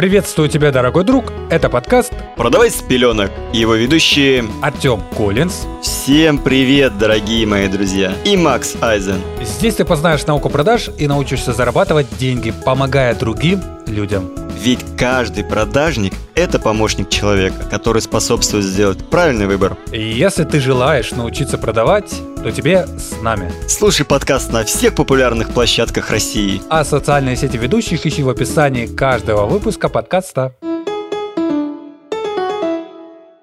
Приветствую тебя, дорогой друг. Это подкаст «Продавай с пеленок» и его ведущие Артем Коллинз. Всем привет, дорогие мои друзья. И Макс Айзен. Здесь ты познаешь науку продаж и научишься зарабатывать деньги, помогая другим людям. Ведь каждый продажник – это помощник человека, который способствует сделать правильный выбор. И если ты желаешь научиться продавать, то тебе с нами. Слушай подкаст на всех популярных площадках России. А социальные сети ведущих ищи в описании каждого выпуска подкаста.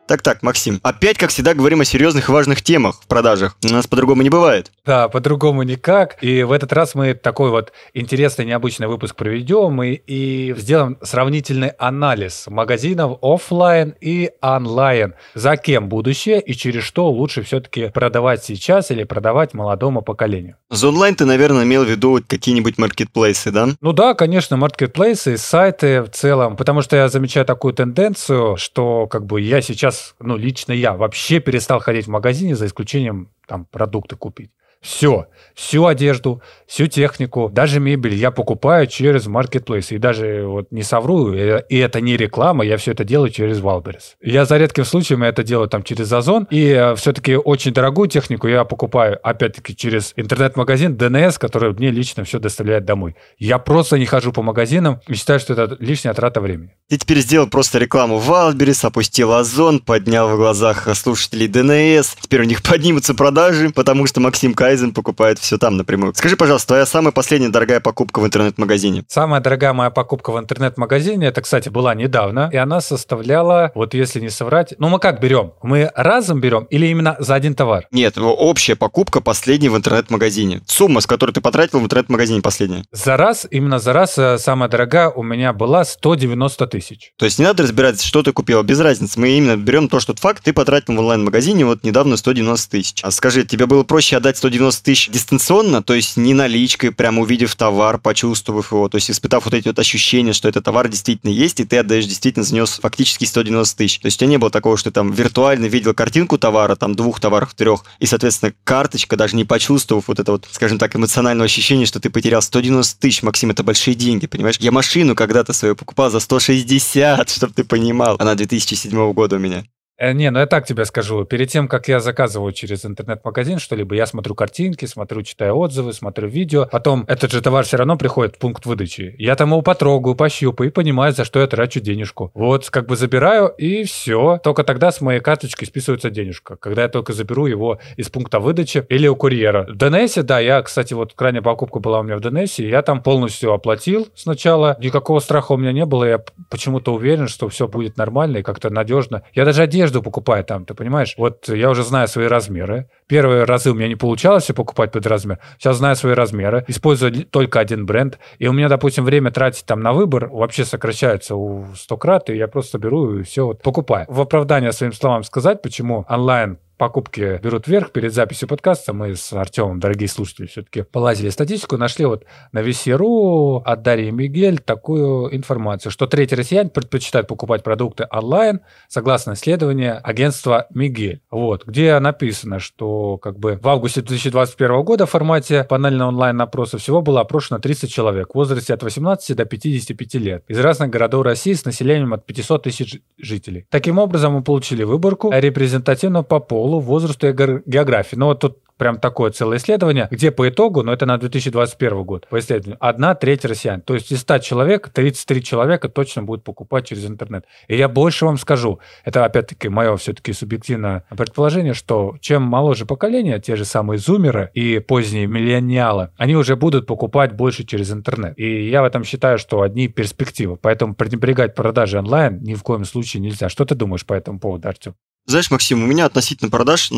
Так-так, Максим, опять, как всегда, говорим о серьезных и важных темах в продажах. У нас по-другому не бывает. Да, по-другому никак. И в этот раз мы такой вот интересный, необычный выпуск проведем и, и сделаем сравнительный анализ магазинов офлайн и онлайн. За кем будущее и через что лучше все-таки продавать сейчас или продавать молодому поколению. За онлайн ты, наверное, имел в виду какие-нибудь маркетплейсы, да? Ну да, конечно, маркетплейсы, сайты в целом, потому что я замечаю такую тенденцию, что как бы я сейчас ну, лично я вообще перестал ходить в магазине за исключением там продукты купить. Все, всю одежду, всю технику, даже мебель я покупаю через маркетплейс. И даже вот не совру, и это не реклама, я все это делаю через Wildberries. Я за редким случаем это делаю там через Озон. И э, все-таки очень дорогую технику я покупаю, опять-таки, через интернет-магазин DNS, который мне лично все доставляет домой. Я просто не хожу по магазинам и считаю, что это лишняя трата времени. Ты теперь сделал просто рекламу Wildberries, опустил Озон, поднял в глазах слушателей DNS. Теперь у них поднимутся продажи, потому что Максим Кайзен покупает все там напрямую. Скажи, пожалуйста, твоя самая последняя дорогая покупка в интернет-магазине? Самая дорогая моя покупка в интернет-магазине, это, кстати, была недавно, и она составляла, вот если не соврать, ну мы как берем? Мы разом берем или именно за один товар? Нет, общая покупка последняя в интернет-магазине. Сумма, с которой ты потратил в интернет-магазине последняя. За раз, именно за раз, э, самая дорогая у меня была 190 тысяч. То есть не надо разбирать, что ты купил, без разницы. Мы именно берем то, что факт, ты потратил в онлайн-магазине вот недавно 190 тысяч. А скажи, тебе было проще отдать 190 90 тысяч дистанционно, то есть не наличкой, прямо увидев товар, почувствовав его, то есть испытав вот эти вот ощущения, что этот товар действительно есть, и ты отдаешь действительно за него фактически 190 тысяч. То есть у тебя не было такого, что ты там виртуально видел картинку товара, там двух товаров, трех, и, соответственно, карточка, даже не почувствовав вот это вот, скажем так, эмоциональное ощущение, что ты потерял 190 тысяч, Максим, это большие деньги, понимаешь? Я машину когда-то свою покупал за 160, чтобы ты понимал. Она 2007 года у меня. Э, не, ну я так тебе скажу. Перед тем, как я заказываю через интернет-магазин что-либо, я смотрю картинки, смотрю, читаю отзывы, смотрю видео. Потом этот же товар все равно приходит в пункт выдачи. Я там его потрогаю, пощупаю и понимаю, за что я трачу денежку. Вот, как бы забираю, и все. Только тогда с моей карточки списывается денежка. Когда я только заберу его из пункта выдачи или у курьера. В ДНС, да, я, кстати, вот крайняя покупка была у меня в и я там полностью оплатил сначала. Никакого страха у меня не было. Я почему-то уверен, что все будет нормально и как-то надежно. Я даже одежду одежду покупаю там, ты понимаешь? Вот я уже знаю свои размеры. Первые разы у меня не получалось покупать под размер. Сейчас знаю свои размеры, использую только один бренд. И у меня, допустим, время тратить там на выбор вообще сокращается у 100 крат, и я просто беру и все вот покупаю. В оправдание своим словам сказать, почему онлайн покупки берут вверх перед записью подкаста. Мы с Артемом, дорогие слушатели, все-таки полазили статистику, нашли вот на VC.ru от Дарьи Мигель такую информацию, что третий россиян предпочитают покупать продукты онлайн, согласно исследованию агентства Мигель. Вот, где написано, что как бы в августе 2021 года в формате панельного онлайн-опроса всего было опрошено 30 человек в возрасте от 18 до 55 лет из разных городов России с населением от 500 тысяч жителей. Таким образом, мы получили выборку репрезентативно по полу полу, возрасту и географии. Но вот тут прям такое целое исследование, где по итогу, но это на 2021 год, по исследованию, одна треть россиян. То есть из 100 человек 33 человека точно будут покупать через интернет. И я больше вам скажу, это опять-таки мое все-таки субъективное предположение, что чем моложе поколение, те же самые зумеры и поздние миллениалы, они уже будут покупать больше через интернет. И я в этом считаю, что одни перспективы. Поэтому пренебрегать продажи онлайн ни в коем случае нельзя. Что ты думаешь по этому поводу, Артем? Знаешь, Максим, у меня относительно продаж,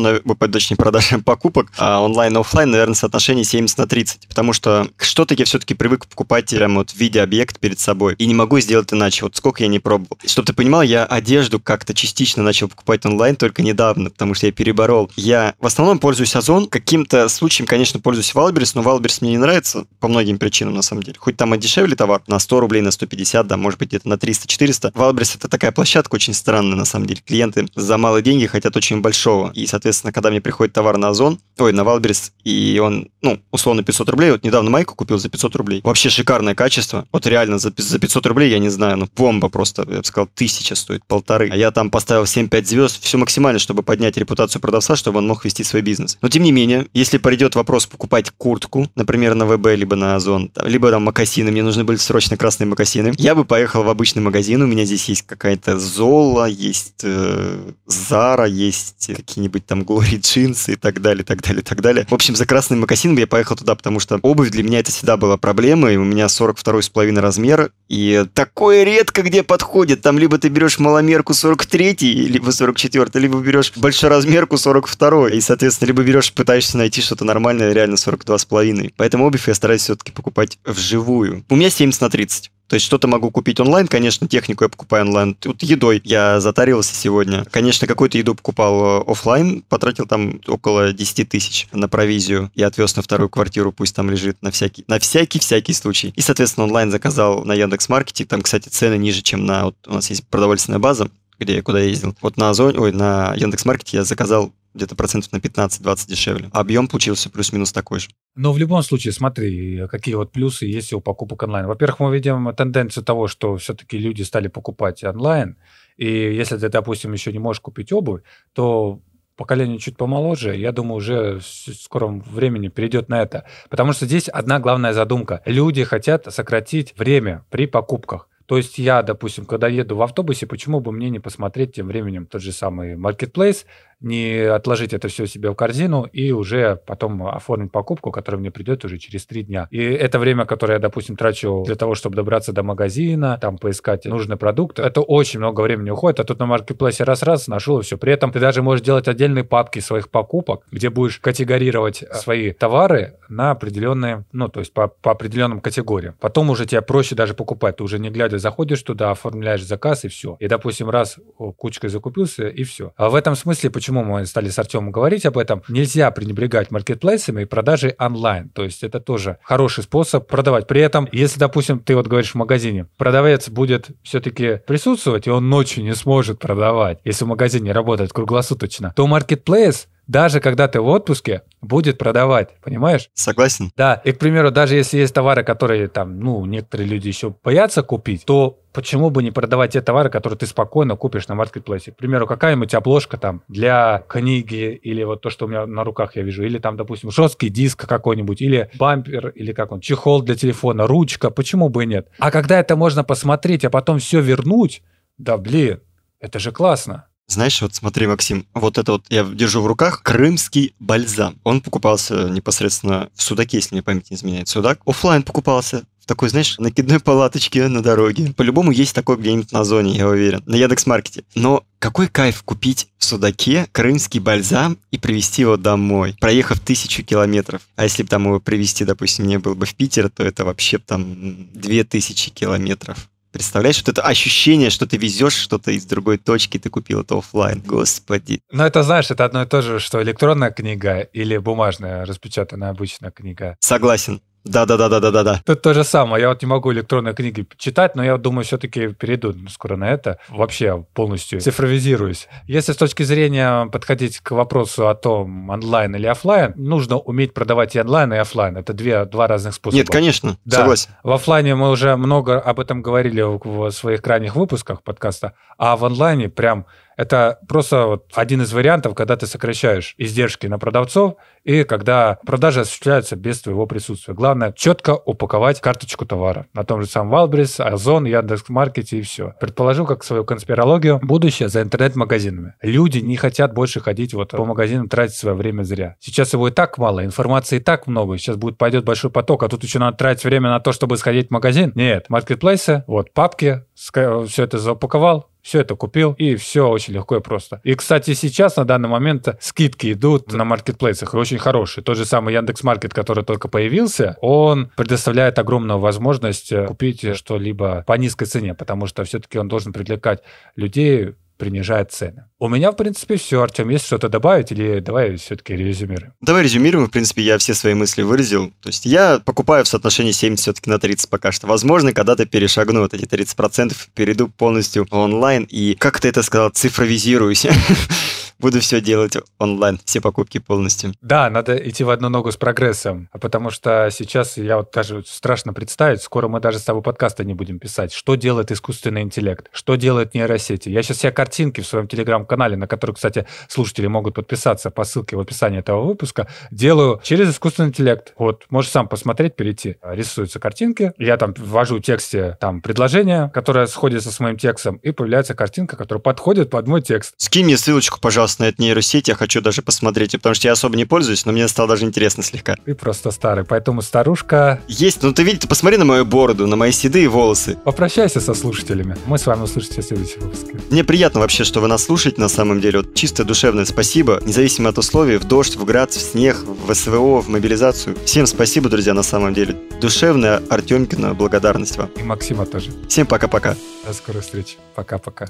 точнее продаж покупок а онлайн и офлайн, наверное, соотношение 70 на 30, потому что что-то я все-таки привык покупать прямо вот в виде объект перед собой, и не могу сделать иначе, вот сколько я не пробовал. Чтобы ты понимал, я одежду как-то частично начал покупать онлайн только недавно, потому что я переборол. Я в основном пользуюсь Озон, каким-то случаем, конечно, пользуюсь Wildberries, но Wildberries мне не нравится по многим причинам, на самом деле. Хоть там и дешевле товар, на 100 рублей, на 150, да, может быть, где-то на 300-400. Wildberries это такая площадка очень странная, на самом деле. Клиенты за малые малые деньги хотят очень большого. И, соответственно, когда мне приходит товар на Озон, ой, на Wildberries, и он, ну, условно 500 рублей, вот недавно майку купил за 500 рублей. Вообще шикарное качество. Вот реально за, за 500 рублей, я не знаю, ну, бомба просто, я бы сказал, тысяча стоит, полторы. А я там поставил 7-5 звезд, все максимально, чтобы поднять репутацию продавца, чтобы он мог вести свой бизнес. Но, тем не менее, если придет вопрос покупать куртку, например, на ВБ, либо на Озон, либо там макасины, мне нужны были срочно красные макасины, я бы поехал в обычный магазин, у меня здесь есть какая-то Зола, есть э, Зара, есть какие-нибудь там Глори джинсы и так далее, так далее, так далее. В общем, за красным макасином я поехал туда, потому что обувь для меня это всегда была проблема, и у меня 42 с половиной размер, и такое редко где подходит. Там либо ты берешь маломерку 43, либо 44, либо берешь большеразмерку 42, и, соответственно, либо берешь, пытаешься найти что-то нормальное, реально 42 с половиной. Поэтому обувь я стараюсь все-таки покупать вживую. У меня 70 на 30. То есть что-то могу купить онлайн, конечно, технику я покупаю онлайн. Тут едой я затарился сегодня. Конечно, какую-то еду покупал э, офлайн, потратил там около 10 тысяч на провизию и отвез на вторую квартиру, пусть там лежит на всякий, на всякий-всякий случай. И, соответственно, онлайн заказал на Яндекс.Маркете. Там, кстати, цены ниже, чем на... Вот у нас есть продовольственная база, где я куда ездил. Вот на Озоне, ой, на Яндекс.Маркете я заказал где-то процентов на 15-20 дешевле. Объем получился плюс-минус такой же. Но в любом случае, смотри, какие вот плюсы есть у покупок онлайн. Во-первых, мы видим тенденцию того, что все-таки люди стали покупать онлайн. И если ты, допустим, еще не можешь купить обувь, то поколение чуть помоложе, я думаю, уже в скором времени перейдет на это. Потому что здесь одна главная задумка. Люди хотят сократить время при покупках. То есть я, допустим, когда еду в автобусе, почему бы мне не посмотреть тем временем тот же самый marketplace, не отложить это все себе в корзину и уже потом оформить покупку, которая мне придет уже через три дня. И это время, которое я, допустим, трачу для того, чтобы добраться до магазина, там поискать нужный продукт, это очень много времени уходит, а тут на маркетплейсе раз-раз нашел и все. При этом ты даже можешь делать отдельные папки своих покупок, где будешь категорировать свои товары на определенные, ну, то есть по, по определенным категориям. Потом уже тебе проще даже покупать. Ты уже не глядя заходишь туда, оформляешь заказ и все. И, допустим, раз кучкой закупился и все. А в этом смысле, почему почему мы стали с Артемом говорить об этом, нельзя пренебрегать маркетплейсами и продажей онлайн. То есть это тоже хороший способ продавать. При этом, если, допустим, ты вот говоришь в магазине, продавец будет все-таки присутствовать, и он ночью не сможет продавать, если в магазине работает круглосуточно, то маркетплейс даже когда ты в отпуске, будет продавать, понимаешь? Согласен. Да, и, к примеру, даже если есть товары, которые там, ну, некоторые люди еще боятся купить, то почему бы не продавать те товары, которые ты спокойно купишь на маркетплейсе? К примеру, какая-нибудь обложка там для книги, или вот то, что у меня на руках я вижу, или там, допустим, жесткий диск какой-нибудь, или бампер, или как он, чехол для телефона, ручка, почему бы и нет? А когда это можно посмотреть, а потом все вернуть, да блин, это же классно. Знаешь, вот смотри, Максим, вот это вот я держу в руках крымский бальзам. Он покупался непосредственно в Судаке, если мне память не изменяет. Судак офлайн покупался в такой, знаешь, накидной палаточке на дороге. По-любому есть такой где-нибудь на зоне, я уверен, на Яндекс.Маркете. Но какой кайф купить в Судаке крымский бальзам и привезти его домой, проехав тысячу километров. А если бы там его привезти, допустим, мне был бы в Питер, то это вообще там две тысячи километров. Представляешь, вот это ощущение, что ты везешь что-то из другой точки, ты купил это офлайн. Господи. Ну, это, знаешь, это одно и то же, что электронная книга или бумажная, распечатанная обычная книга. Согласен. Да, да, да, да, да, да, да. Тут то же самое. Я вот не могу электронные книги читать, но я думаю, все-таки перейду скоро на это. Вообще полностью цифровизируюсь. Если с точки зрения подходить к вопросу о том, онлайн или офлайн, нужно уметь продавать и онлайн, и офлайн. Это две, два разных способа. Нет, конечно, да. согласен. В офлайне мы уже много об этом говорили в своих крайних выпусках подкаста, а в онлайне прям это просто вот один из вариантов, когда ты сокращаешь издержки на продавцов и когда продажи осуществляются без твоего присутствия. Главное четко упаковать карточку товара на том же самом Валбрис, Озон, Яндекс.Маркете и все. Предположу, как свою конспирологию, будущее за интернет-магазинами. Люди не хотят больше ходить вот по магазинам, тратить свое время зря. Сейчас его и так мало, информации и так много, сейчас будет пойдет большой поток, а тут еще надо тратить время на то, чтобы сходить в магазин. Нет, маркетплейсы, вот папки, все это запаковал, все это купил, и все очень легко и просто. И, кстати, сейчас на данный момент скидки идут на маркетплейсах, и очень хорошие. Тот же самый Яндекс Маркет, который только появился, он предоставляет огромную возможность купить что-либо по низкой цене, потому что все-таки он должен привлекать людей принижает цены. У меня, в принципе, все. Артем, есть что-то добавить или давай все-таки резюмируем? Давай резюмируем. В принципе, я все свои мысли выразил. То есть я покупаю в соотношении 70 все-таки на 30 пока что. Возможно, когда-то перешагну вот эти 30%, перейду полностью онлайн и, как ты это сказал, цифровизируюсь. буду все делать онлайн, все покупки полностью. Да, надо идти в одну ногу с прогрессом, а потому что сейчас я вот даже страшно представить, скоро мы даже с тобой подкаста не будем писать, что делает искусственный интеллект, что делает нейросети. Я сейчас все картинки в своем телеграм-канале, на который, кстати, слушатели могут подписаться по ссылке в описании этого выпуска, делаю через искусственный интеллект. Вот, можешь сам посмотреть, перейти. Рисуются картинки, я там ввожу в тексте там предложение, которое сходится с моим текстом, и появляется картинка, которая подходит под мой текст. Скинь мне ссылочку, пожалуйста, классная нейросеть, я хочу даже посмотреть, потому что я особо не пользуюсь, но мне стало даже интересно слегка. Ты просто старый, поэтому старушка... Есть, ну ты видишь, ты посмотри на мою бороду, на мои седые волосы. Попрощайся со слушателями. Мы с вами услышимся в следующем выпуске. Мне приятно вообще, что вы нас слушаете на самом деле. Вот чисто душевное спасибо, независимо от условий, в дождь, в град, в снег, в СВО, в мобилизацию. Всем спасибо, друзья, на самом деле. Душевная Артемкина благодарность вам. И Максима тоже. Всем пока-пока. До скорой встречи. Пока-пока.